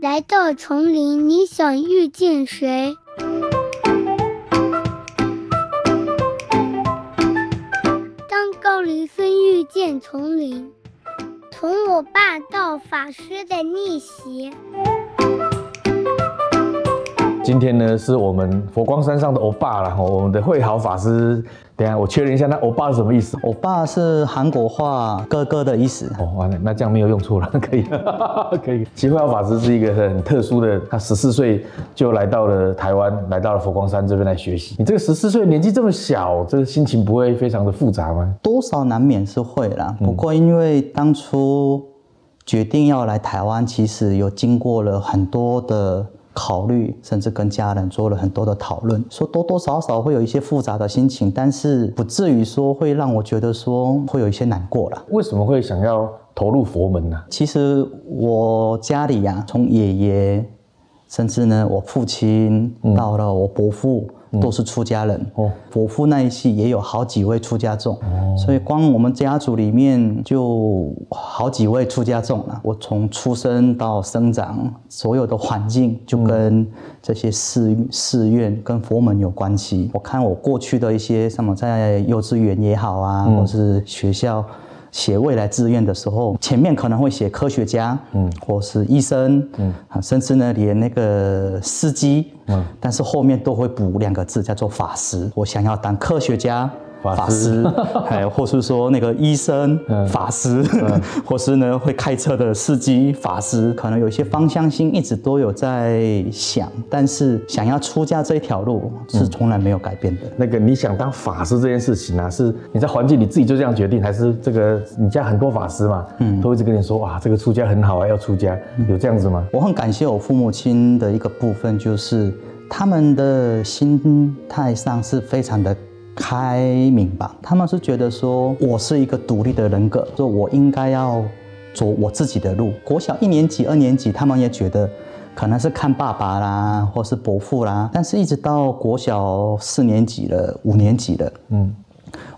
来到丛林，你想遇见谁？当高林森遇见丛林，从我爸到法师的逆袭。今天呢，是我们佛光山上的欧巴了哈，我们的慧豪法师。等下我确认一下，那欧巴是什么意思？欧巴是韩国话哥哥的意思。哦，完了，那这样没有用错了，可以，可以。其实慧豪法师是一个很特殊的，他十四岁就来到了台湾，来到了佛光山这边来学习。你这个十四岁年纪这么小，这个心情不会非常的复杂吗？多少难免是会啦，不过因为当初决定要来台湾，其实有经过了很多的。考虑，甚至跟家人做了很多的讨论，说多多少少会有一些复杂的心情，但是不至于说会让我觉得说会有一些难过了。为什么会想要投入佛门呢？其实我家里呀，从爷爷，甚至呢我父亲，到了我伯父。都是出家人哦，伯父那一系也有好几位出家众，所以光我们家族里面就好几位出家众了。我从出生到生长，所有的环境就跟这些寺寺院跟佛门有关系。我看我过去的一些什么，在幼稚园也好啊，或是学校。写未来志愿的时候，前面可能会写科学家，嗯，或是医生，嗯，甚至呢连那个司机，嗯，但是后面都会补两个字，叫做法师。我想要当科学家。法师，哎，或是说那个医生，法师，或是呢会开车的司机，法师，可能有一些方向性一直都有在想，但是想要出家这一条路是从来没有改变的。那个你想当法师这件事情呢，是你在环境你自己就这样决定，还是这个你家很多法师嘛，嗯，都一直跟你说哇，这个出家很好啊，要出家，有这样子吗？我很感谢我父母亲的一个部分，就是他们的心态上是非常的。开明吧，他们是觉得说我是一个独立的人格，说我应该要走我自己的路。国小一年级、二年级，他们也觉得可能是看爸爸啦，或是伯父啦。但是一直到国小四年级了、五年级了，嗯，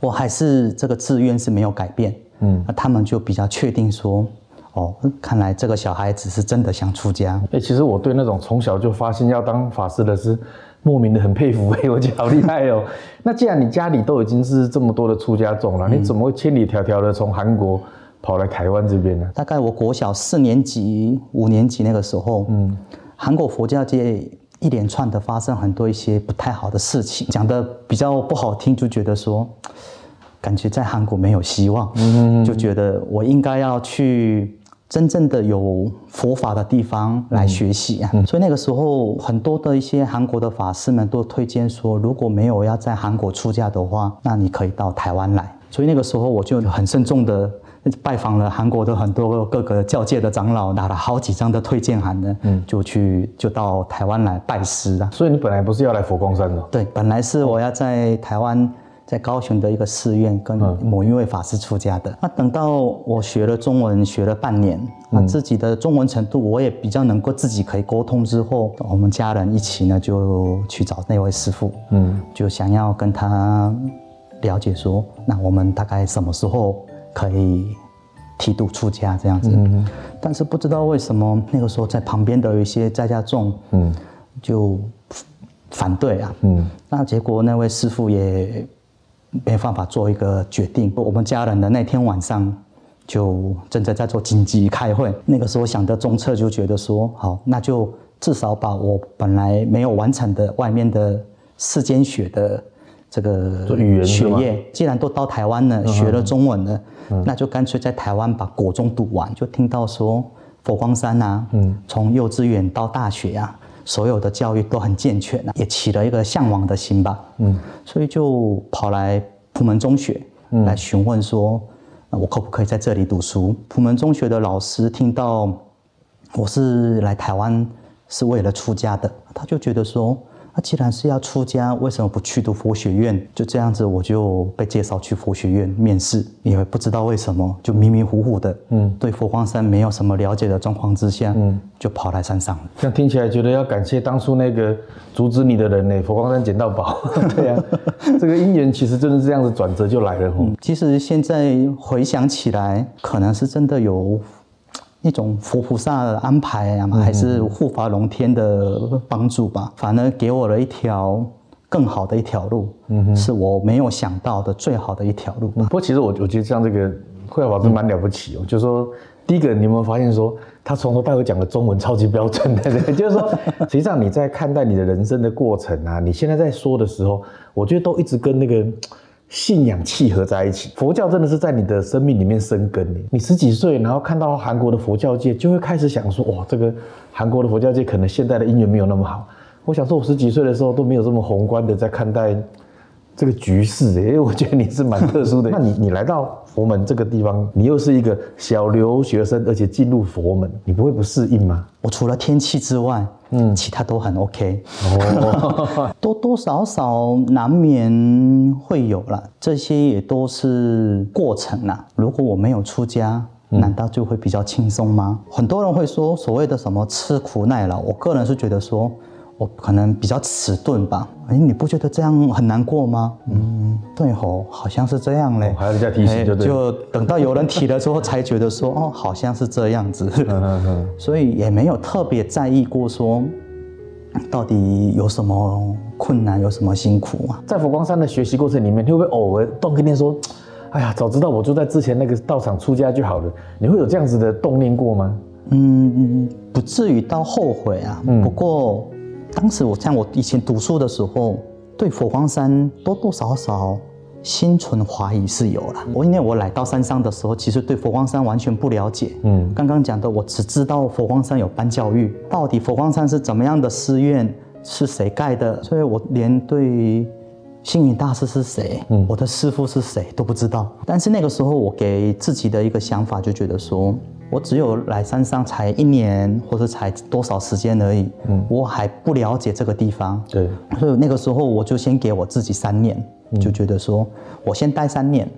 我还是这个志愿是没有改变，嗯，那他们就比较确定说，哦，看来这个小孩子是真的想出家。哎，其实我对那种从小就发心要当法师的是。莫名的很佩服哎，我觉得好厉害哦。那既然你家里都已经是这么多的出家众了，你怎么会千里迢迢的从韩国跑来台湾这边呢？大概我国小四年级、五年级那个时候，嗯，韩国佛教界一连串的发生很多一些不太好的事情，讲的比较不好听，就觉得说，感觉在韩国没有希望，嗯，就觉得我应该要去。真正的有佛法的地方来学习啊，所以那个时候很多的一些韩国的法师们都推荐说，如果没有要在韩国出家的话，那你可以到台湾来。所以那个时候我就很慎重的拜访了韩国的很多各个教界的长老，拿了好几张的推荐函呢，嗯，就去就到台湾来拜师啊。所以你本来不是要来佛光山的？对，本来是我要在台湾。在高雄的一个寺院跟某一位法师出家的。那等到我学了中文，学了半年，那自己的中文程度我也比较能够自己可以沟通之后，我们家人一起呢就去找那位师傅，嗯，就想要跟他了解说，那我们大概什么时候可以剃度出家这样子。嗯，但是不知道为什么那个时候在旁边的有一些在家众，嗯，就反对啊，嗯，那结果那位师傅也。没办法做一个决定。我们家人的那天晚上就正在在做紧急开会。那个时候想的中策就觉得说，好，那就至少把我本来没有完成的外面的世间学的这个学业，既然都到台湾了，学了中文了，那就干脆在台湾把国中读完。就听到说佛光山啊，从幼稚园到大学啊。所有的教育都很健全也起了一个向往的心吧。嗯，所以就跑来普门中学来询问说，我可不可以在这里读书？普门中学的老师听到我是来台湾是为了出家的，他就觉得说。那既然是要出家，为什么不去读佛学院？就这样子，我就被介绍去佛学院面试，也不知道为什么，就迷迷糊糊的，嗯，对佛光山没有什么了解的状况之下，嗯，就跑来山上了。这样听起来，觉得要感谢当初那个阻止你的人呢，佛光山捡到宝。对呀，这个因缘其实真的是这样子转折就来了。其实现在回想起来，可能是真的有一种佛菩萨的安排啊，还是护法龙天的帮助吧，反而给我了一条更好的一条路，嗯，是我没有想到的最好的一条路。不过其实我我觉得像这个慧法师蛮了不起哦，就是说第一个你有没有发现说他从头到尾讲的中文超级标准的，就是说实际上你在看待你的人生的过程啊，你现在在说的时候，我觉得都一直跟那个。信仰契合在一起，佛教真的是在你的生命里面生根你你十几岁，然后看到韩国的佛教界，就会开始想说，哇，这个韩国的佛教界可能现在的因缘没有那么好。我想说，我十几岁的时候都没有这么宏观的在看待这个局势，因为我觉得你是蛮特殊的。那你你来到佛门这个地方，你又是一个小留学生，而且进入佛门，你不会不适应吗？我除了天气之外。嗯，其他都很 OK，哦，多多少少难免会有啦，这些也都是过程啦。如果我没有出家，难道就会比较轻松吗？很多人会说所谓的什么吃苦耐劳，我个人是觉得说。我可能比较迟钝吧，哎，你不觉得这样很难过吗？嗯，对吼，好像是这样嘞。还要人家提醒就对。就等到有人提了之后，才觉得说，哦，好像是这样子。嗯嗯嗯。所以也没有特别在意过说，到底有什么困难，有什么辛苦啊？在佛光山的学习过程里面，你会不会偶尔动跟念说，哎呀，早知道我就在之前那个道场出家就好了？你会有这样子的动念过吗？嗯，不至于到后悔啊。嗯。不过。当时我像我以前读书的时候，对佛光山多多少少心存怀疑是有了。我因为我来到山上的时候，其实对佛光山完全不了解。嗯，刚刚讲的，我只知道佛光山有班教育，到底佛光山是怎么样的寺院，是谁盖的，所以我连对星云大师是谁，我的师父是谁都不知道。但是那个时候，我给自己的一个想法就觉得说。我只有来山上才一年，或者才多少时间而已，嗯，我还不了解这个地方，对，所以那个时候我就先给我自己三年，就觉得说我先待三年，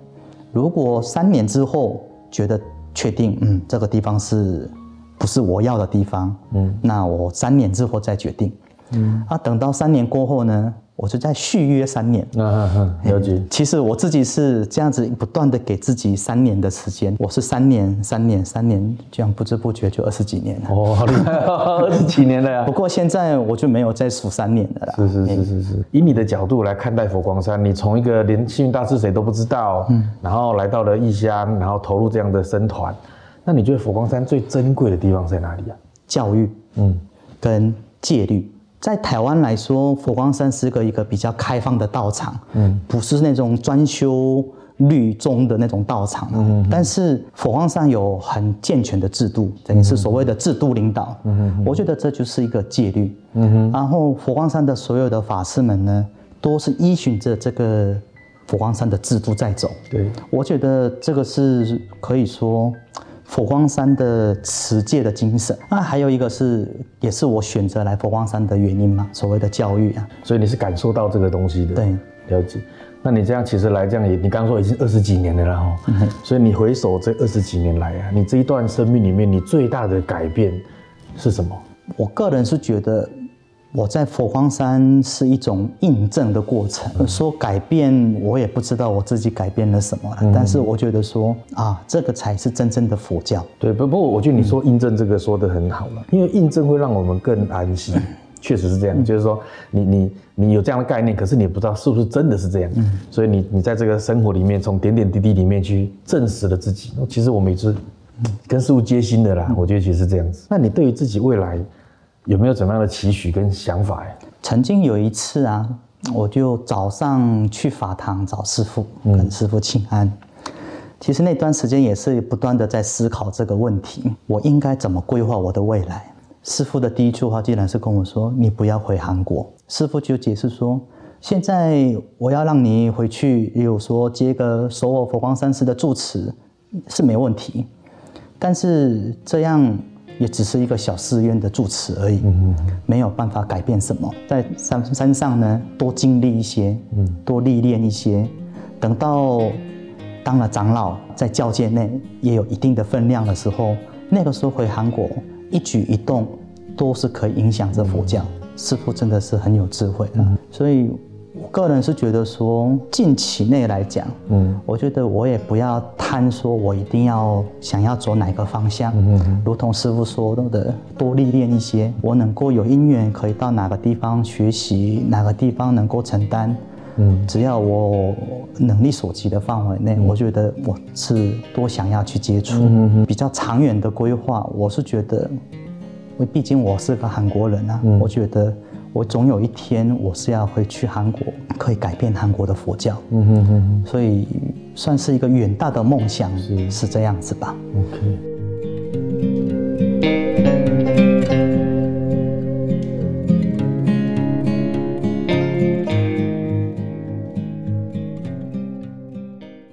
如果三年之后觉得确定，嗯，这个地方是不是我要的地方，嗯，那我三年之后再决定，嗯，啊，等到三年过后呢？我就在续约三年，嗯了解。其实我自己是这样子不断的给自己三年的时间，我是三年、三年、三年，这样不知不觉就二十几年了。哦，好厉害，二十几年了呀。不过现在我就没有再数三年的了。是是是是是。以你的角度来看待佛光山，你从一个连幸运大师谁都不知道，嗯，然后来到了异乡，然后投入这样的僧团，那你觉得佛光山最珍贵的地方在哪里啊？教育，嗯，跟戒律。在台湾来说，佛光山是个一个比较开放的道场，嗯，不是那种专修律宗的那种道场，嗯，但是佛光山有很健全的制度，等于是所谓的制度领导，嗯我觉得这就是一个戒律，嗯哼，然后佛光山的所有的法师们呢，都是依循着这个佛光山的制度在走，对，我觉得这个是可以说。佛光山的持戒的精神，那还有一个是，也是我选择来佛光山的原因嘛，所谓的教育啊。所以你是感受到这个东西的，对，了解。那你这样其实来这样也，你刚刚说已经二十几年了哈，所以你回首这二十几年来啊，你这一段生命里面，你最大的改变是什么？我个人是觉得。我在佛光山是一种印证的过程，说改变，我也不知道我自己改变了什么了。但是我觉得说啊，这个才是真正的佛教。对，不不过我觉得你说印证这个说的很好了，因为印证会让我们更安心，确实是这样。就是说，你你你有这样的概念，可是你不知道是不是真的是这样。嗯所以你你在这个生活里面，从点点滴滴里面去证实了自己。其实我每次跟师傅接心的啦，我觉得其实是这样子。那你对于自己未来？有没有怎么样的期许跟想法呀？曾经有一次啊，我就早上去法堂找师傅，跟师傅请安。其实那段时间也是不断的在思考这个问题：我应该怎么规划我的未来？师傅的第一句话竟然是跟我说：“你不要回韩国。”师傅就解释说：“现在我要让你回去，比如说接个首尔佛光山寺的住持是没问题，但是这样。”也只是一个小寺院的住持而已，没有办法改变什么。在山山上呢，多经历一些，多历练一些，等到当了长老，在教界内也有一定的分量的时候，那个时候回韩国，一举一动都是可以影响着佛教。师父真的是很有智慧的，所以我个人是觉得说，近期内来讲，嗯，我觉得我也不要贪说，我一定要想要走哪个方向，嗯嗯如同师傅说的，多历练一些，我能够有因缘可以到哪个地方学习，哪个地方能够承担，嗯，只要我能力所及的范围内，我觉得我是多想要去接触，比较长远的规划，我是觉得，因为毕竟我是个韩国人啊，我觉得。我总有一天，我是要回去韩国，可以改变韩国的佛教。嗯哼哼，所以算是一个远大的梦想，是这样子吧。OK。